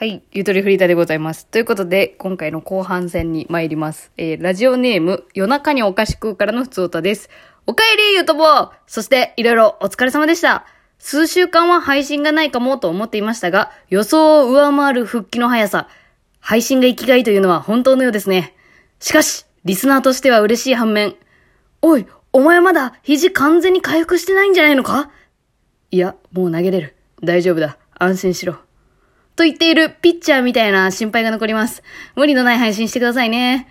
はい、ゆとりフリーターでございます。ということで、今回の後半戦に参ります。えー、ラジオネーム、夜中にお菓子食うからの普通歌です。おかえり、ゆとぼうそして、いろいろお疲れ様でした。数週間は配信がないかもと思っていましたが、予想を上回る復帰の速さ。配信が生きがいというのは本当のようですね。しかし、リスナーとしては嬉しい反面、おい、お前まだ肘完全に回復してないんじゃないのか？いや、もう投げれる。大丈夫だ。安心しろ。と言っているピッチャーみたいな心配が残ります。無理のない配信してくださいね。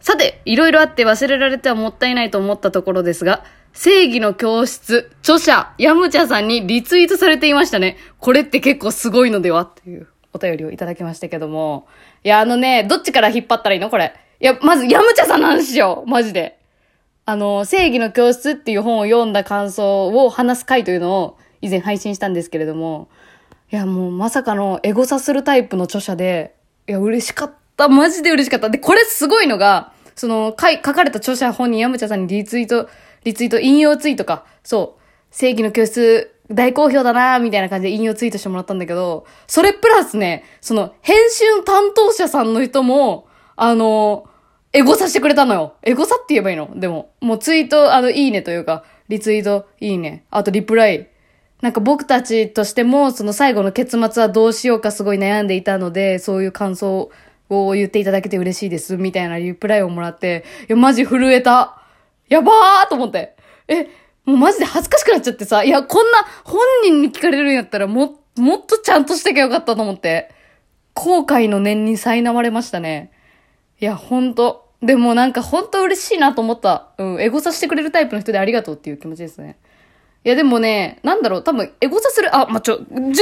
さて、いろいろあって忘れられてはもったいないと思ったところですが、正義の教室、著者、ヤムチャさんにリツイートされていましたね。これって結構すごいのでは？っていうお便りをいただきましたけども。いや、あのね、どっちから引っ張ったらいいの？これ。いや、まずヤムチャさんなんですよ。マジで。あの、正義の教室っていう本を読んだ感想を話す回というのを以前配信したんですけれども、いや、もうまさかのエゴサするタイプの著者で、いや、嬉しかった。マジで嬉しかった。で、これすごいのが、その、書い書かれた著者本人、ヤムチャさんにリツイート、リツイート、引用ツイートか。そう。正義の教室、大好評だなみたいな感じで引用ツイートしてもらったんだけど、それプラスね、その、編集担当者さんの人も、あの、エゴサしてくれたのよ。エゴサって言えばいいの？でも、もうツイート、あの、いいねというか、リツイート、いいね。あと、リプライ。なんか僕たちとしても、その最後の結末はどうしようかすごい悩んでいたので、そういう感想を言っていただけて嬉しいです、みたいなリプライをもらって、いや、マジ震えた。やばーと思って。え、もうマジで恥ずかしくなっちゃってさ、いや、こんな本人に聞かれるんやったらも、もっとちゃんとしてきゃよかったと思って。後悔の念に苛まれましたね。いや、ほんと。でもなんかほんと嬉しいなと思った。うん、エゴサしてくれるタイプの人でありがとうっていう気持ちですね。いやでもね、なんだろう、多分、エゴサする、あ、ま、ちょ、充電切れ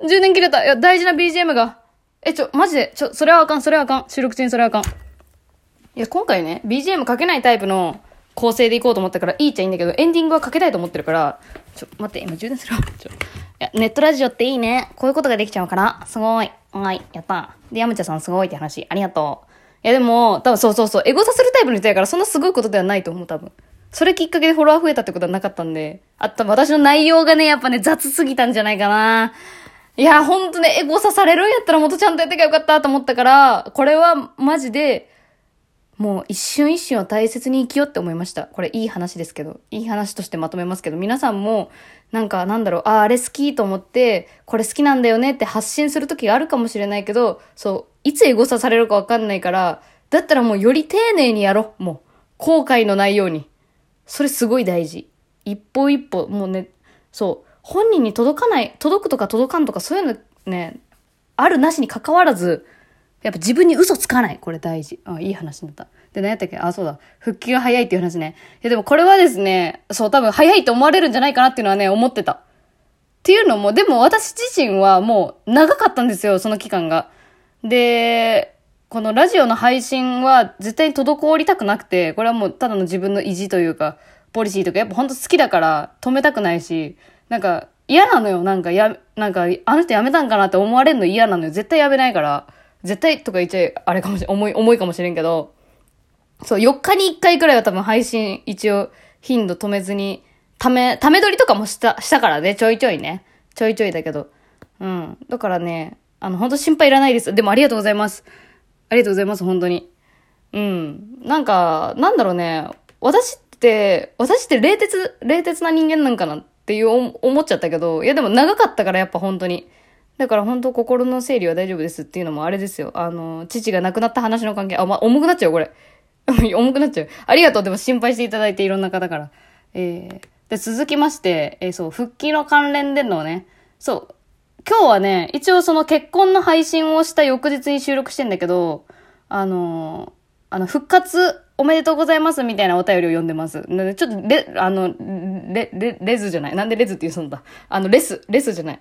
た？充電切れたいや、大事な BGM が。え、ちょ、マジで、ちょ、それはあかん、それはあかん。収録中にそれはあかん。いや、今回ね、BGM かけないタイプの構成でいこうと思ったから、いいっちゃいいんだけど、エンディングはかけたいと思ってるから、ちょ、待って、今充電するわ。ちょ。いや、ネットラジオっていいね。こういうことができちゃうから、すごい。はい、やった。で、ヤムチャさんすごいって話、ありがとう。いや、でも、多分そうそうそう、エゴサするタイプの人やから、そんなすごいことではないと思う、多分。それきっかけでフォロワー増えたってことはなかったんで、あと私の内容がね、やっぱね、雑すぎたんじゃないかな。いや、ほんとね、エゴサされるんやったらもっとちゃんとやってきゃよかったと思ったから、これはマジで、もう一瞬一瞬を大切に生きようって思いました。これいい話ですけど、いい話としてまとめますけど、皆さんも、なんかなんだろう、ああ、あれ好きと思って、これ好きなんだよねって発信する時があるかもしれないけど、そう、いつエゴサされるかわかんないから、だったらもうより丁寧にやろう。もう、後悔のないように。それすごい大事。一歩一歩、もうね、そう、本人に届かない、届くとか届かんとかそういうのね、あるなしに関わらず、やっぱ自分に嘘つかない。これ大事。あ、いい話になった。で、何やったっけ？あ、そうだ。復帰が早いっていう話ね。いや、でもこれはですね、そう、多分早いと思われるんじゃないかなっていうのはね、思ってた。っていうのも、でも私自身はもう長かったんですよ、その期間が。で、このラジオの配信は絶対に滞りたくなくて、これはもうただの自分の意地というか、ポリシーとか、やっぱほんと好きだから止めたくないし、なんか嫌なのよ、なんかや、なんかあの人辞めたんかなって思われるの嫌なのよ。絶対辞めないから。絶対とか言っちゃあれかもしれん、重い、重いかもしれんけど、そう、4日に1回くらいは多分配信一応頻度止めずに、ため、ため撮りとかもした、したからね、ちょいちょいね。ちょいちょいだけど。うん。だからね、あの、本当心配いらないです。でもありがとうございます。ありがとうございます、本当に。うん。なんか、なんだろうね。私って、私って冷徹、冷徹な人間なんかなっていう思っちゃったけど、いやでも長かったからやっぱ本当に。だから本当心の整理は大丈夫ですっていうのもあれですよ。あの、父が亡くなった話の関係、あ、ま重くなっちゃうこれ。重くなっちゃう。ありがとう。でも心配していただいていろんな方から。えー、で、続きまして、えーそう、復帰の関連でのね、そう、今日はね、一応その結婚の配信をした翌日に収録してんだけど、あのーあの、復活おめでとうございますみたいなお便りを読んでます。なのでちょっとレ、あの、レ、レ、レズじゃない？なんでレズって言うそんだ？あの、レス、レスじゃない？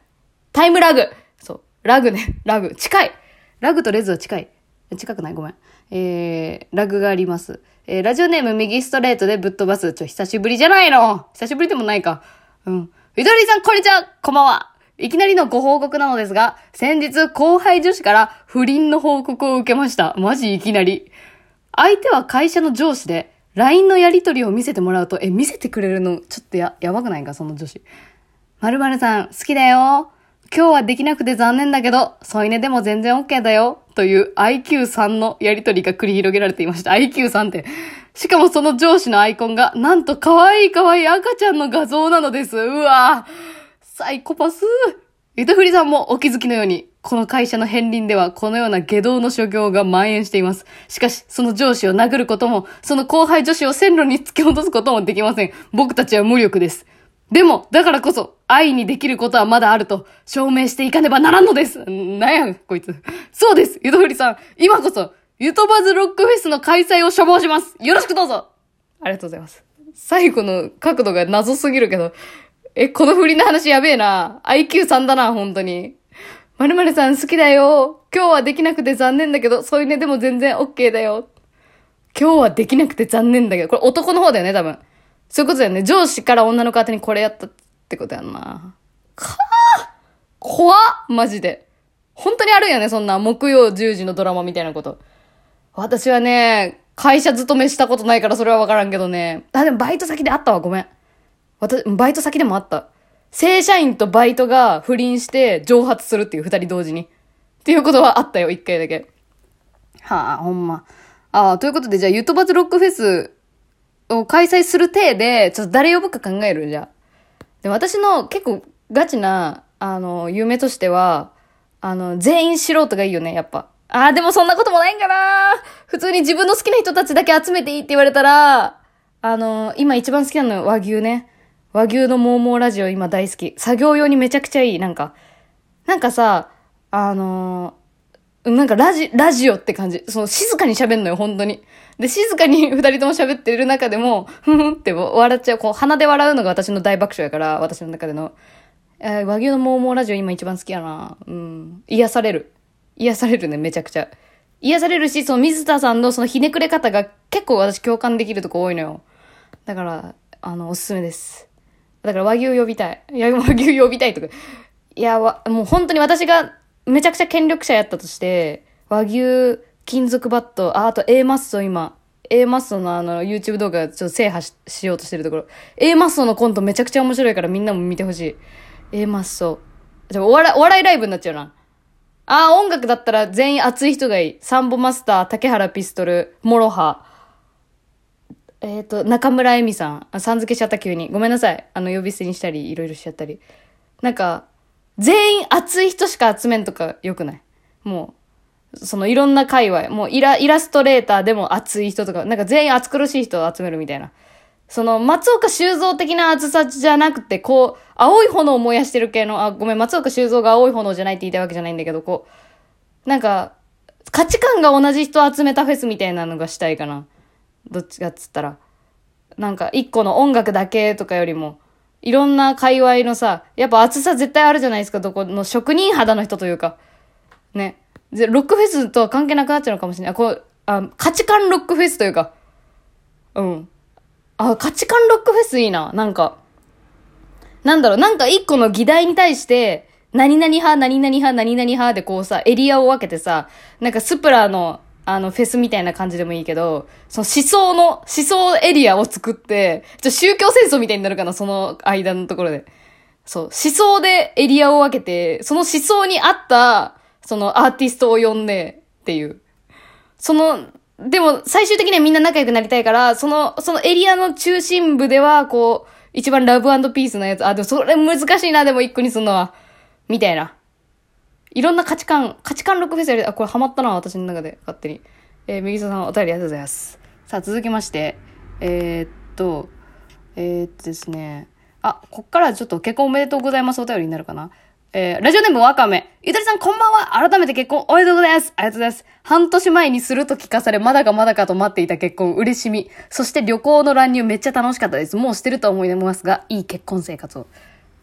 タイムラグそう。ラグね。ラグ。近いラグとレズは近い。近くない？ごめん。えー、ラグがあります。えー、ラジオネーム右ストレートでぶっ飛ばす。ちょ、久しぶりじゃないの？久しぶりでもないか。うん。ゆとりさん、こんにちはこんばんはいきなりのご報告なのですが、先日後輩女子から不倫の報告を受けました。マジいきなり。相手は会社の上司で、LINE のやりとりを見せてもらうと、え、見せてくれるの、ちょっとや、やばくないか、その女子。〇〇さん、好きだよ。今日はできなくて残念だけど、添い寝でも全然 OK だよ。という IQ3 のやりとりが繰り広げられていました。IQ3 って。しかもその上司のアイコンが、なんと可愛い可愛い赤ちゃんの画像なのです。うわぁサイコパス。ゆとふりさんもお気づきのように、この会社の片鱗ではこのような下道の所業が蔓延しています。しかし、その上司を殴ることも、その後輩女子を線路に突き落とすこともできません。僕たちは無力です。でも、だからこそ、愛にできることはまだあると、証明していかねばならんのです。なんや、こいつ。そうです、ゆとふりさん。今こそ、ゆとばずロックフェスの開催を処方します。よろしくどうぞ。ありがとうございます。最後の角度が謎すぎるけど、え、この振りの話やべえな。IQ3 だな、本当に。まるまるさん好きだよ。今日はできなくて残念だけど、そういうねでも全然 OK だよ。今日はできなくて残念だけど、これ男の方だよね、多分。そういうことだよね。上司から女の方にこれやったってことやんな。かあ怖っマジで。本当にあるよね、そんな木曜10時のドラマみたいなこと。私はね、会社勤めしたことないからそれはわからんけどね。あ、でもバイト先であったわ、ごめん。私、バイト先でもあった。正社員とバイトが不倫して蒸発するっていう二人同時に。っていうことはあったよ、一回だけ。はあ、ほんま。ああ、ということで、じゃあ、ゆとばつロックフェスを開催する体で、ちょっと誰呼ぶか考えるじゃあ。で、私の結構ガチな、あの、夢としては、あの、全員素人がいいよね、やっぱ。ああ、でもそんなこともないんかな普通に自分の好きな人たちだけ集めていいって言われたら、あの、今一番好きなのは和牛ね。和牛のモーモーラジオ今大好き。作業用にめちゃくちゃいい。なんか、なんかさ、あのなんかラジ、ラジオって感じ。その静かに喋んのよ、本当に。で、静かに 二人とも喋ってる中でも、ふふって笑っちゃう。こう、鼻で笑うのが私の大爆笑やから、私の中での。えー、和牛のモーモーラジオ今一番好きやな。うん。癒される。癒されるね、めちゃくちゃ。癒されるし、その水田さんのそのひねくれ方が結構私共感できるとこ多いのよ。だから、あの、おすすめです。だから和牛呼びたい。いや、和牛呼びたいとか。いや、わ、もう本当に私がめちゃくちゃ権力者やったとして、和牛、金属バット、あ、あと A マッソ今、A マッソのあの YouTube 動画ちょっと制覇しようとしてるところ。A マッソのコントめちゃくちゃ面白いからみんなも見てほしい。A マッソ。じゃお笑い、お笑いライブになっちゃうな。ああ、音楽だったら全員熱い人がいい。サンボマスター、竹原ピストル、 MOROHA。えっ、ー、と、中村恵美さん。あ、さん付けしちゃった急に。ごめんなさい。あの、呼び捨てにしたり、いろいろしちゃったり。なんか、全員熱い人しか集めんとか良くない？もう、そのいろんな界隈、もうイラ、イラストレーターでも熱い人とか、なんか全員熱苦しい人を集めるみたいな。その、松岡修造的な熱さじゃなくて、こう、青い炎を燃やしてる系の、あ、ごめん、松岡修造が青い炎じゃないって言いたいわけじゃないんだけど、こう、なんか、価値観が同じ人を集めたフェスみたいなのがしたいかな。どっちかっつったら。なんか、一個の音楽だけとかよりも、いろんな界隈のさ、やっぱ熱さ絶対あるじゃないですか、どこの職人肌の人というか。ね。で、ロックフェスとは関係なくなっちゃうのかもしれない。こう、あ、価値観ロックフェスというか。うん。あ、価値観ロックフェスいいな。なんか、なんだろう、なんか一個の議題に対して、何々派、何々派、何々派でこうさ、エリアを分けてさ、なんかスプラの、あの、フェスみたいな感じでもいいけど、その思想の、思想エリアを作って、ちょ、宗教戦争みたいになるかな、その間のところで。そう、思想でエリアを分けて、その思想に合った、そのアーティストを呼んで、っていう。その、でも、最終的にはみんな仲良くなりたいから、その、そのエリアの中心部では、こう、一番ラブピースなやつ、あ、でもそれ難しいな、でも一個にすんのは。みたいな。いろんな価値観、価値観ロックフェスやり、あ、これハマったな、私の中で、勝手に。えー、右下さんお便りありがとうございます。さあ、続きまして、えー、っと、えー、っとですね、あ、こっからちょっと結婚おめでとうございますお便りになるかな。えー、ラジオネームわかめ。ゆとりさんこんばんは。改めて結婚おめでとうございます。ありがとうございます。半年前にすると聞かされ、まだかまだかと待っていた結婚、嬉しみ。そして旅行の乱入めっちゃ楽しかったです。もうしてると思いますが、いい結婚生活を。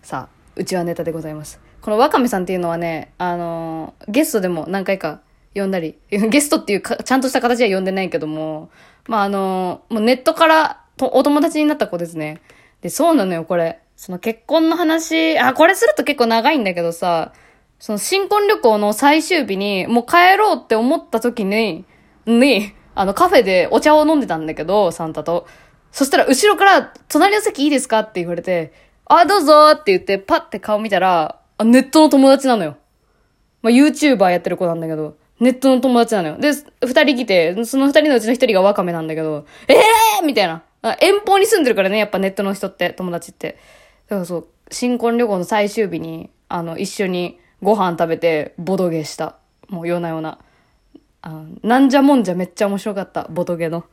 さあ、うちはネタでございます。このわかめさんっていうのはね、あのー、ゲストでも何回か呼んだり、ゲストっていうか、ちゃんとした形は呼んでないけども、まあ、あのー、もうネットからとお友達になった子ですね。で、そうなのよ、これ。その結婚の話、あ、これすると結構長いんだけどさ、その新婚旅行の最終日に、もう帰ろうって思った時に、に、あのカフェでお茶を飲んでたんだけど、サンタと。そしたら後ろから、隣の席いいですかって言われて、あ、どうぞって言って、パッて顔見たら、あ、ネットの友達なのよ。まあ、YouTuber やってる子なんだけど、ネットの友達なのよ。で、二人来て、その二人のうちの一人がワカメなんだけど、ええーみたいな。遠方に住んでるからね、やっぱネットの人って、友達って。だからそう、新婚旅行の最終日に、あの、一緒にご飯食べて、ボドゲした。もう夜な夜な。あなんじゃもんじゃめっちゃ面白かった、ボドゲの。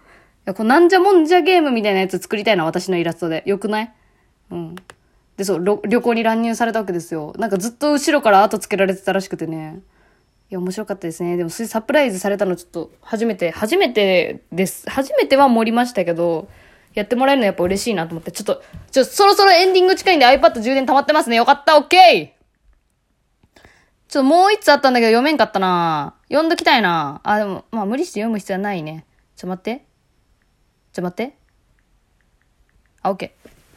このなんじゃもんじゃゲームみたいなやつ作りたいな、私のイラストで。よくない？うん。で、そう、旅行に乱入されたわけですよ。なんかずっと後ろから後つけられてたらしくてね。いや、面白かったですね。でも、そういうサプライズされたのちょっと、初めて、初めてです。初めては盛りましたけど、やってもらえるのやっぱ嬉しいなと思って、ちょっと、ちょ、そろそろエンディング近いんで iPad 充電溜まってますね。よかった、オッケーちょっともう一つあったんだけど読めんかったな読んどきたいなあ、でも、まあ無理して読む必要はないね。ちょ、待って。ちょ、待って。あ、オッケ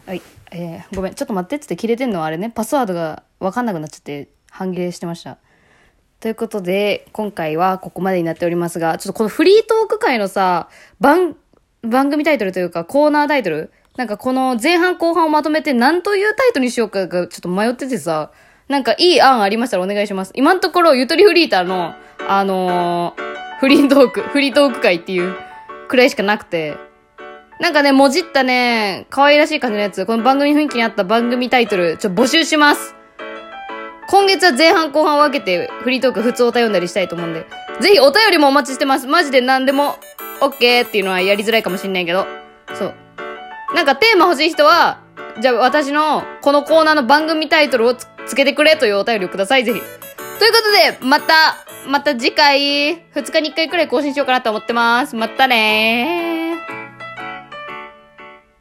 ー。はい。えー、ごめん。ちょっと待ってって切れてんのはあれね。パスワードがわかんなくなっちゃって、半切れしてました。ということで、今回はここまでになっておりますが、ちょっとこのフリートーク会のさ、番、番組タイトルというかコーナータイトルなんかこの前半後半をまとめて何というタイトルにしようかがちょっと迷っててさ、なんかいい案ありましたらお願いします。今のところ、ゆとりフリーターの、あのー、フリートーク、フリートーク会っていうくらいしかなくて、なんかね、もじったね、可愛らしい感じのやつ、この番組雰囲気に合った番組タイトル、ちょ、募集します。今月は前半後半分けてフリートーク普通お便りしたいと思うんで、ぜひお便りもお待ちしてます。マジで何でも OK っていうのはやりづらいかもしんないけど。そう。なんかテーマ欲しい人は、じゃあ私のこのコーナーの番組タイトルをつつけてくれというお便りをください、ぜひ。ということで、また、また次回、2日に1回くらい更新しようかなと思ってます。またねー。